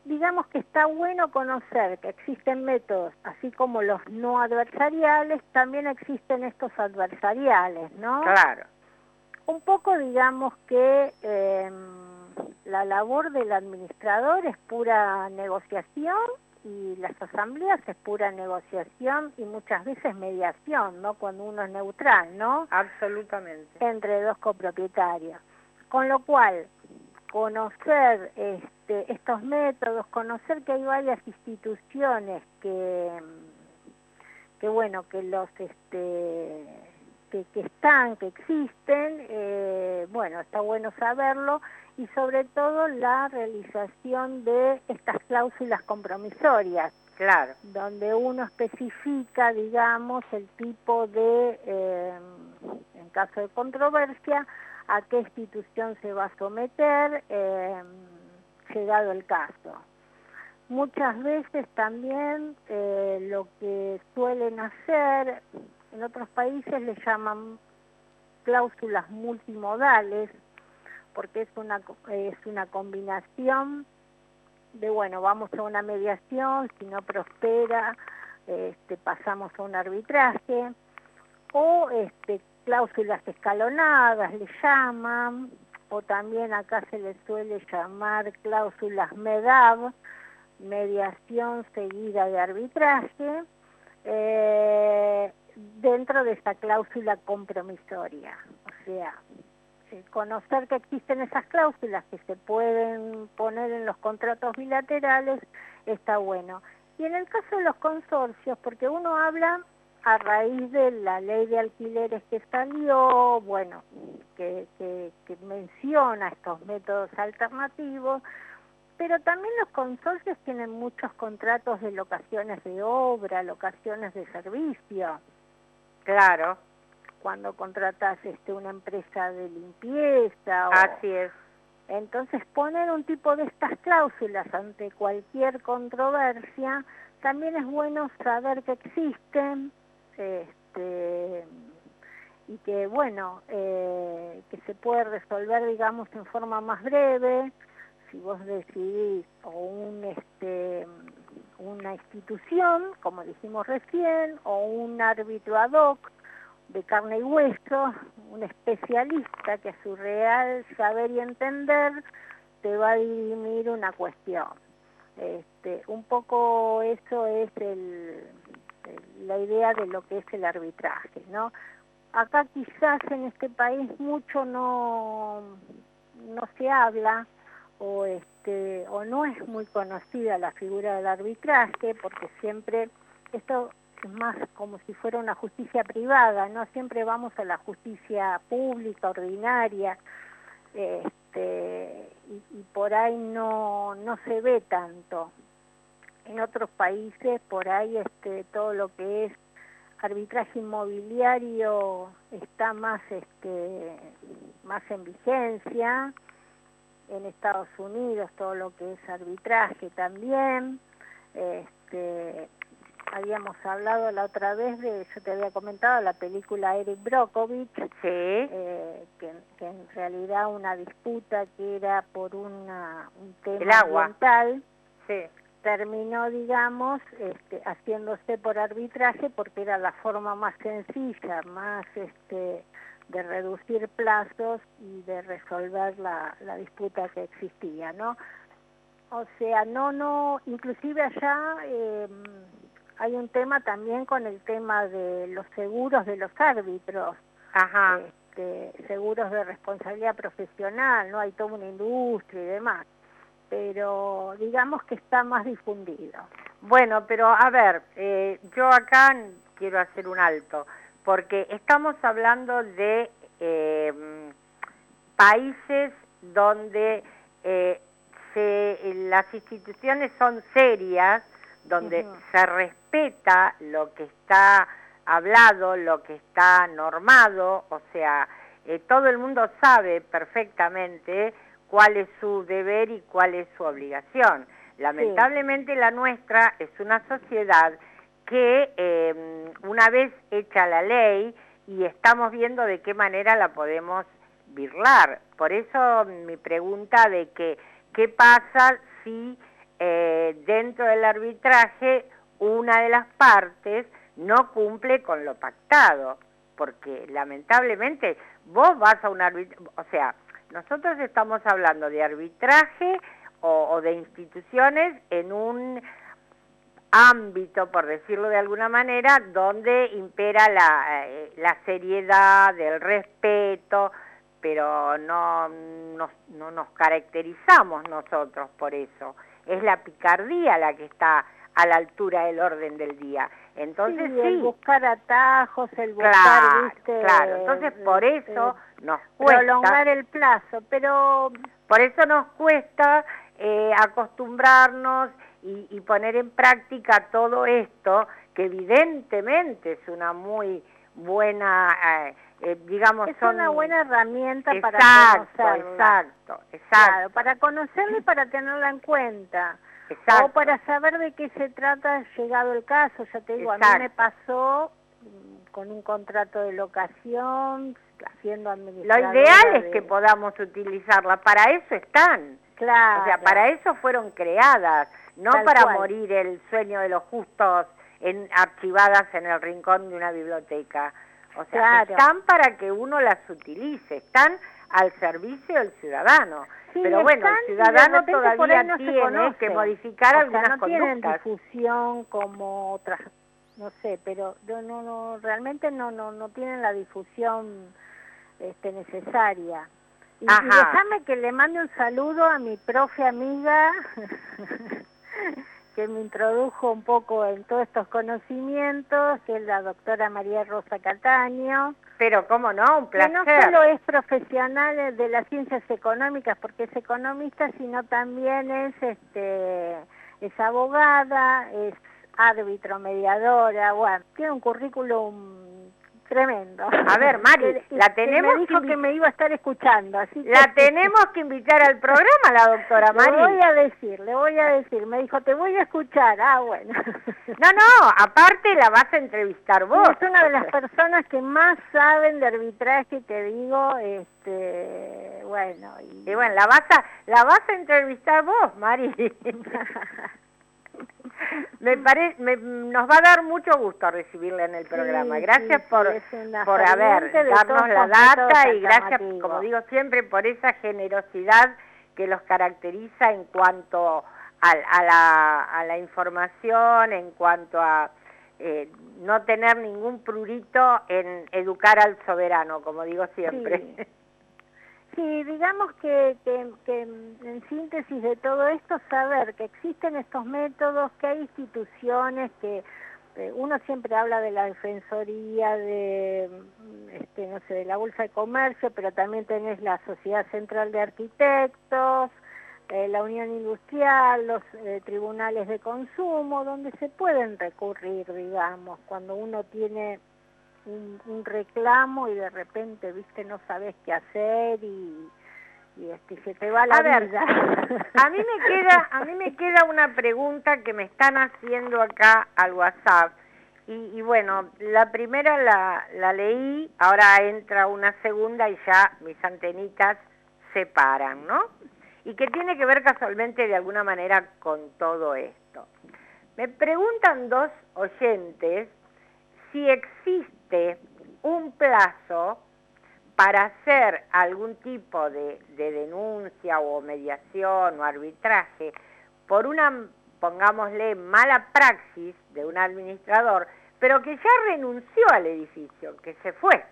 Digamos que está bueno conocer que existen métodos, así como los no adversariales, también existen estos adversariales, ¿no? Claro. Un poco digamos que eh, la labor del administrador es pura negociación y las asambleas es pura negociación y muchas veces mediación, ¿no? Cuando uno es neutral, ¿no? Absolutamente. Entre dos copropietarios. Con lo cual, conocer este, estos métodos, conocer que hay varias instituciones que, que bueno, que los este, que, que están, que existen, eh, bueno, está bueno saberlo y sobre todo la realización de estas cláusulas compromisorias. Claro. Donde uno especifica, digamos, el tipo de, eh, en caso de controversia, a qué institución se va a someter, eh, llegado el caso. Muchas veces también eh, lo que suelen hacer, en otros países le llaman cláusulas multimodales, porque es una, es una combinación de, bueno, vamos a una mediación, si no prospera, este, pasamos a un arbitraje, o este, cláusulas escalonadas le llaman, o también acá se le suele llamar cláusulas MEDAV, mediación seguida de arbitraje, eh, dentro de esta cláusula compromisoria. O sea, conocer que existen esas cláusulas que se pueden poner en los contratos bilaterales está bueno. Y en el caso de los consorcios, porque uno habla a raíz de la ley de alquileres que salió, bueno, que, que, que menciona estos métodos alternativos, pero también los consorcios tienen muchos contratos de locaciones de obra, locaciones de servicio. Claro cuando contratas este, una empresa de limpieza. O... Así es. Entonces poner un tipo de estas cláusulas ante cualquier controversia, también es bueno saber que existen este, y que bueno, eh, que se puede resolver digamos en forma más breve, si vos decidís o un este una institución, como dijimos recién, o un árbitro ad hoc, de carne y hueso, un especialista que a su real saber y entender te va a dirimir una cuestión. Este, un poco eso es la idea de lo que es el arbitraje, ¿no? Acá quizás en este país mucho no, no se habla o este o no es muy conocida la figura del arbitraje porque siempre esto es más como si fuera una justicia privada, no siempre vamos a la justicia pública ordinaria. Este, y, por ahí no, no se ve tanto. En otros países por ahí este, todo lo que es arbitraje inmobiliario está más, este, más en vigencia, en Estados Unidos todo lo que es arbitraje también, este, habíamos hablado la otra vez de, yo te había comentado, la película Eric Brokovich, eh, que, en realidad una disputa que era por una, un tema ambiental, terminó, digamos, este, haciéndose por arbitraje porque era la forma más sencilla, más este, de reducir plazos y de resolver la, la disputa que existía, ¿no? O sea, no, no, inclusive allá... Eh, hay un tema también con el tema de los seguros de los árbitros. Ajá. Este, seguros de responsabilidad profesional, ¿no? Hay toda una industria y demás. Pero digamos que está más difundido. Bueno, pero a ver, eh, yo acá quiero hacer un alto, porque estamos hablando de eh, países donde eh, las instituciones son serias, donde se respeta lo que está hablado, lo que está normado, o sea, eh, todo el mundo sabe perfectamente cuál es su deber y cuál es su obligación. Lamentablemente la nuestra es una sociedad que em, una vez hecha la ley y estamos viendo de qué manera la podemos birlar. Por eso mi pregunta de que qué pasa si eh, dentro del arbitraje una de las partes no cumple con lo pactado, porque lamentablemente vos vas a un arbitraje, o sea, nosotros estamos hablando de arbitraje o, de instituciones en un ámbito, por decirlo de alguna manera, donde impera la, eh, la seriedad, el respeto, pero no, no, no nos caracterizamos nosotros por eso es la picardía la que está a la altura del orden del día. Entonces sí, el buscar atajos, el buscar, claro, claro. Entonces por eso nos cuesta prolongar el plazo, pero por eso nos cuesta eh, acostumbrarnos y, y, poner en práctica todo esto que evidentemente es una muy buena eh, eh, digamos, es una buena herramienta para conocerla. Exacto, exacto. para conocerla y para tenerla en cuenta. Exacto. O para saber de qué se trata llegado el caso. Ya te digo, a mí me pasó mm, con un contrato de locación, haciendo administración. Lo ideal es que podamos utilizarla, para eso están. Claro. O sea, para eso fueron creadas, no para morir el sueño de los justos en, archivadas en el rincón de una biblioteca. O sea, están para que uno las utilice, están al servicio del ciudadano. Pero bueno, el ciudadano todavía no tiene que modificar o algunas sea, no tienen difusión como otras, no sé, pero no, no, realmente no, no, no tienen la difusión este, necesaria. Y, y déjame que le mande un saludo a mi profe amiga [laughs] que me introdujo un poco en todos estos conocimientos, que es la doctora María Rosa Cataño. Pero cómo no, un placer. Que no solo es profesional de las ciencias económicas, porque es economista, sino también es, este, es abogada, es árbitro, mediadora, bueno, tiene un currículum Tremendo. A ver, [laughs] Mari, la tenemos me dijo que, me iba a estar escuchando, así La tenemos que invitar al programa, la doctora Mari. Le voy a decir, le voy a decir. Me dijo, te voy a escuchar. Ah, bueno. No, no, aparte la vas a entrevistar vos. es una de las personas que más saben de arbitraje, te digo, este, bueno. Y, bueno, la vas a, la vas a entrevistar vos, Mari. [laughs] [laughs] me parece, nos va a dar mucho gusto recibirle en el programa. Sí, gracias sí, por, por haber darnos la data y gracias, como digo siempre, por esa generosidad que los caracteriza en cuanto a, a la, a la información, en cuanto a eh, no tener ningún prurito en educar al soberano, como digo siempre. Sí. [laughs] Sí, digamos que, que, que en síntesis de todo esto, saber que existen estos métodos, que hay instituciones que eh, uno siempre habla de la defensoría, de mm, este, no sé, de la bolsa de comercio, pero también tenés la Sociedad Central de Arquitectos, eh, la Unión Industrial, los eh, tribunales de consumo, donde se pueden recurrir, digamos, cuando uno tiene un, un reclamo y de repente, viste, no sabes qué hacer y, y este, se te va la A ver, vida. A mí me queda, a mí me queda una pregunta que me están haciendo acá al WhatsApp. Y, y bueno, la primera la, la leí, ahora entra una segunda y ya mis antenitas se paran, ¿no? Y que tiene que ver casualmente de alguna manera con todo esto. Me preguntan dos oyentes si existe un plazo para hacer algún tipo de, de, denuncia o mediación o arbitraje por una, pongámosle, mala praxis de un administrador, pero que ya renunció al edificio, que se fue.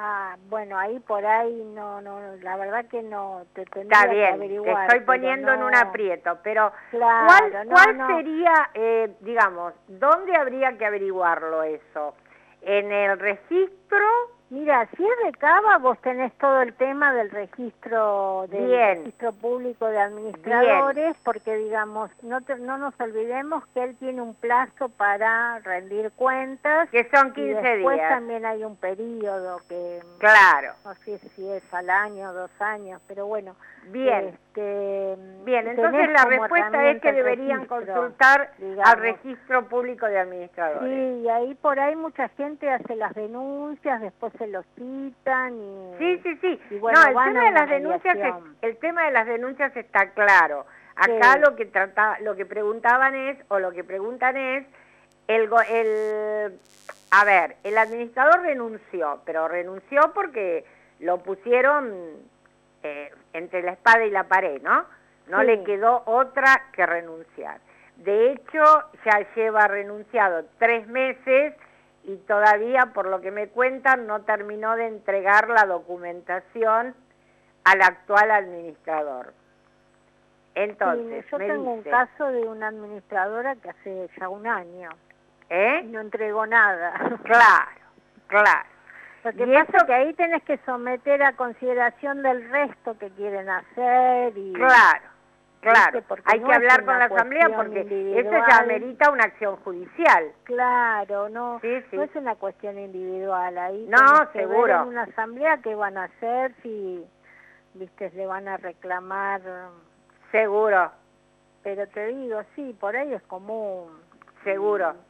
Ah, bueno, ahí por ahí no, no, la verdad que no te Está bien, que averiguar. te estoy poniendo en no- un aprieto, pero Claro, ¿cuál, no, cuál no. sería, eh, digamos, dónde habría que averiguarlo eso? ¿En el registro? Mira, si es de Cava, vos tenés todo el tema del registro del Bien. registro público de administradores, porque digamos, no te- no nos olvidemos que él tiene un plazo para rendir cuentas Que son y 15 después días. también hay un periodo que Claro, no sé si es al año, dos años, pero bueno. Bien. Este, Bien, entonces la respuesta es que deberían registro, consultar digamos. al registro público de administradores. Sí, y ahí por ahí mucha gente hace las denuncias, después se los citan y... Sí, sí, sí. Y bueno, no, el tema de las denuncias es- el tema de las denuncias está claro. Acá Sí. lo que trata, lo que preguntaban es o lo que preguntan es el el a ver, el administrador renunció, pero renunció porque lo pusieron eh, entre la espada y la pared, ¿no? No Sí. le quedó otra que renunciar. De hecho, ya lleva renunciado tres meses y todavía, por lo que me cuentan, no terminó de entregar la documentación al actual administrador. Entonces, Sí, yo me tengo un caso de una administradora que hace ya un año y ¿eh? no entregó nada. Claro, claro. Lo que Y pasa eso- es que ahí tenés que someter a consideración del resto que quieren hacer y... Claro, claro. Hay no que hablar con la asamblea porque eso ya amerita una acción judicial. Claro, no, Sí, sí. no es una cuestión individual ahí. No, seguro. en una asamblea qué van a hacer, si, viste, le van a reclamar, Seguro, pero te digo, sí, por ahí es común. seguro. Y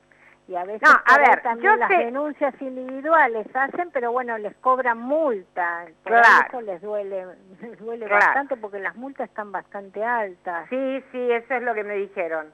a veces No, a ver, también yo las sé- denuncias individuales hacen, pero bueno, les cobran multa. Por Claro. eso les duele, [laughs] les duele Claro. bastante porque las multas están bastante altas. Sí, sí, eso es lo que me dijeron.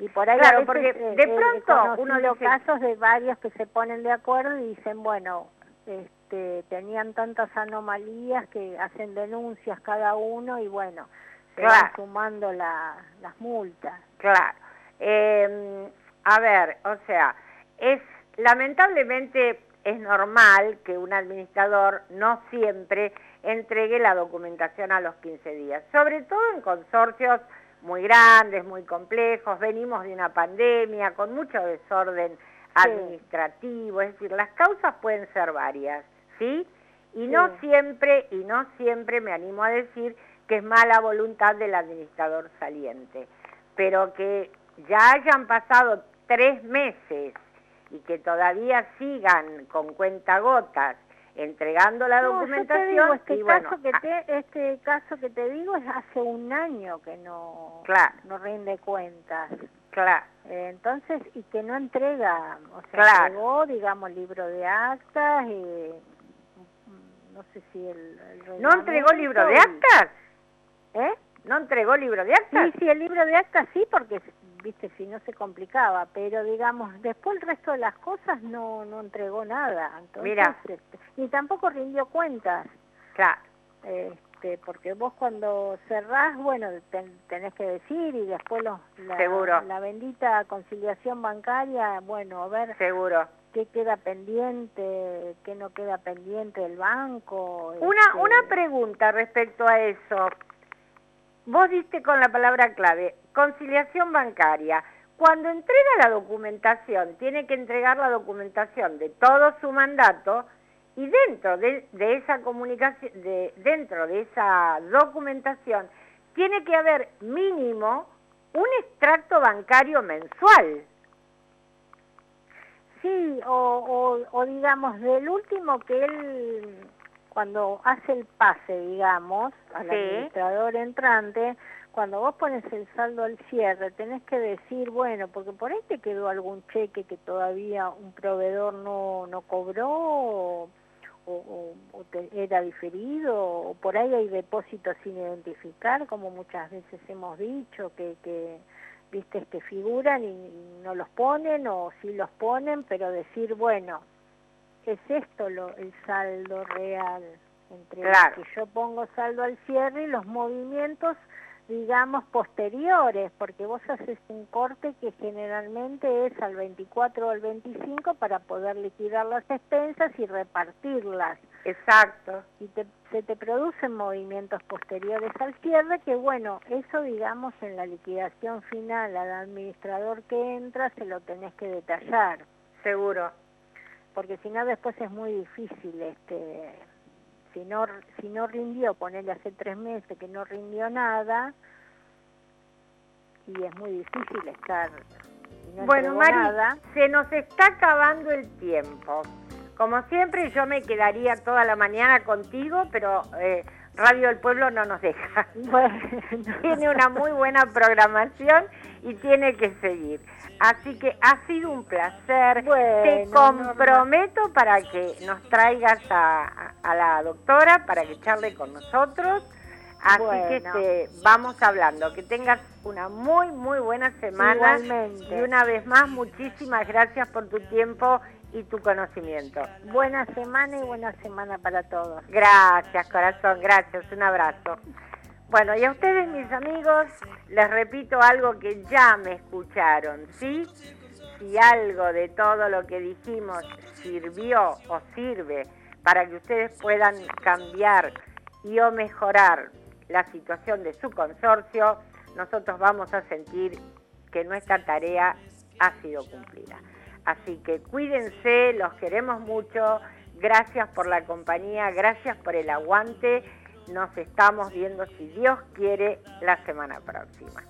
Y por ahí Claro, a veces, porque eh, de he pronto uno conocido dice- casos de varios que se ponen de acuerdo y dicen, bueno, este, tenían tantas anomalías que hacen denuncias cada uno y bueno, se van sumando la- las multas. Claro. Eh, a ver, o sea, es lamentablemente es normal que un administrador no siempre entregue la documentación a los 15 días, sobre todo en consorcios muy grandes, muy complejos, venimos de una pandemia con mucho desorden administrativo, es decir, las causas pueden ser varias, ¿sí? Y no siempre, y no siempre me animo a decir que es mala voluntad del administrador saliente, pero que ya hayan pasado tres meses y que todavía sigan con cuentagotas entregando la No, yo te documentación digo, este, y bueno, caso que ah, te, este caso que te digo es hace un año que no, Claro. no rinde cuentas. claro, Eh, entonces, y que no entrega, o sea, Claro. entregó, digamos, libro de actas, y, mm, no sé si el... el ¿no entregó libro de actas? ¿Eh? ¿No entregó libro de actas? Sí, sí, el libro de actas sí, porque, viste, si no se complicaba, pero digamos, después el resto de las cosas no, no entregó nada. Entonces, Mira. este, ni tampoco rindió cuentas. Claro. Este, porque vos cuando cerrás, bueno, ten- tenés que decir y después los, la, Seguro. la bendita conciliación bancaria, bueno, a ver Seguro. qué queda pendiente, qué no queda pendiente del banco. Una, este, una pregunta respecto a eso. Vos diste con la palabra clave, conciliación bancaria. Cuando entrega la documentación, tiene que entregar la documentación de todo su mandato y dentro de, de esa comunicación, de, dentro de esa documentación, tiene que haber mínimo un extracto bancario mensual. Sí, o, o, o digamos, del último que él, cuando hace el pase, digamos, al Sí. administrador entrante, cuando vos pones el saldo al cierre, tenés que decir, bueno, porque por ahí te quedó algún cheque que todavía un proveedor no, no cobró, o, o- o te- era diferido, o por ahí hay depósitos sin identificar, como muchas veces hemos dicho, que... que viste que figuran y, y no los ponen o sí los ponen pero decir bueno es esto lo, el saldo real entre Claro. que yo pongo saldo al cierre y los movimientos digamos posteriores porque vos haces un corte que generalmente es al 24 o al 25 para poder liquidar las expensas y repartirlas Exacto. y te- se te producen movimientos posteriores al cierre que bueno, eso digamos en la liquidación final al administrador que entra se lo tenés que detallar, Seguro. porque si no después es muy difícil este si no si no rindió, ponerle hace tres meses que no rindió nada y es muy difícil estar no Bueno, Mari, nada. se nos está acabando el tiempo. Como siempre, yo me quedaría toda la mañana contigo, pero eh, Radio del Pueblo no nos deja. [laughs] Bueno, [laughs] Tiene una muy buena programación y tiene que seguir. Así que ha sido un placer. Te comprometo para que nos traigas a, a la doctora para que charle con nosotros. Así que Bueno. te vamos hablando. Que tengas una muy, muy buena semana. Igualmente. Y una vez más, muchísimas gracias por tu tiempo y tu conocimiento. buena semana y buena semana para todos. Gracias, corazón, gracias, un abrazo. Bueno, y a ustedes, mis amigos, les repito algo que ya me escucharon, ¿sí? Si algo de todo lo que dijimos sirvió o sirve para que ustedes puedan cambiar y o mejorar la situación de su consorcio, nosotros vamos a sentir que nuestra tarea ha sido cumplida. Así que cuídense, los queremos mucho, gracias por la compañía, gracias por el aguante, nos estamos viendo si Dios quiere la semana próxima.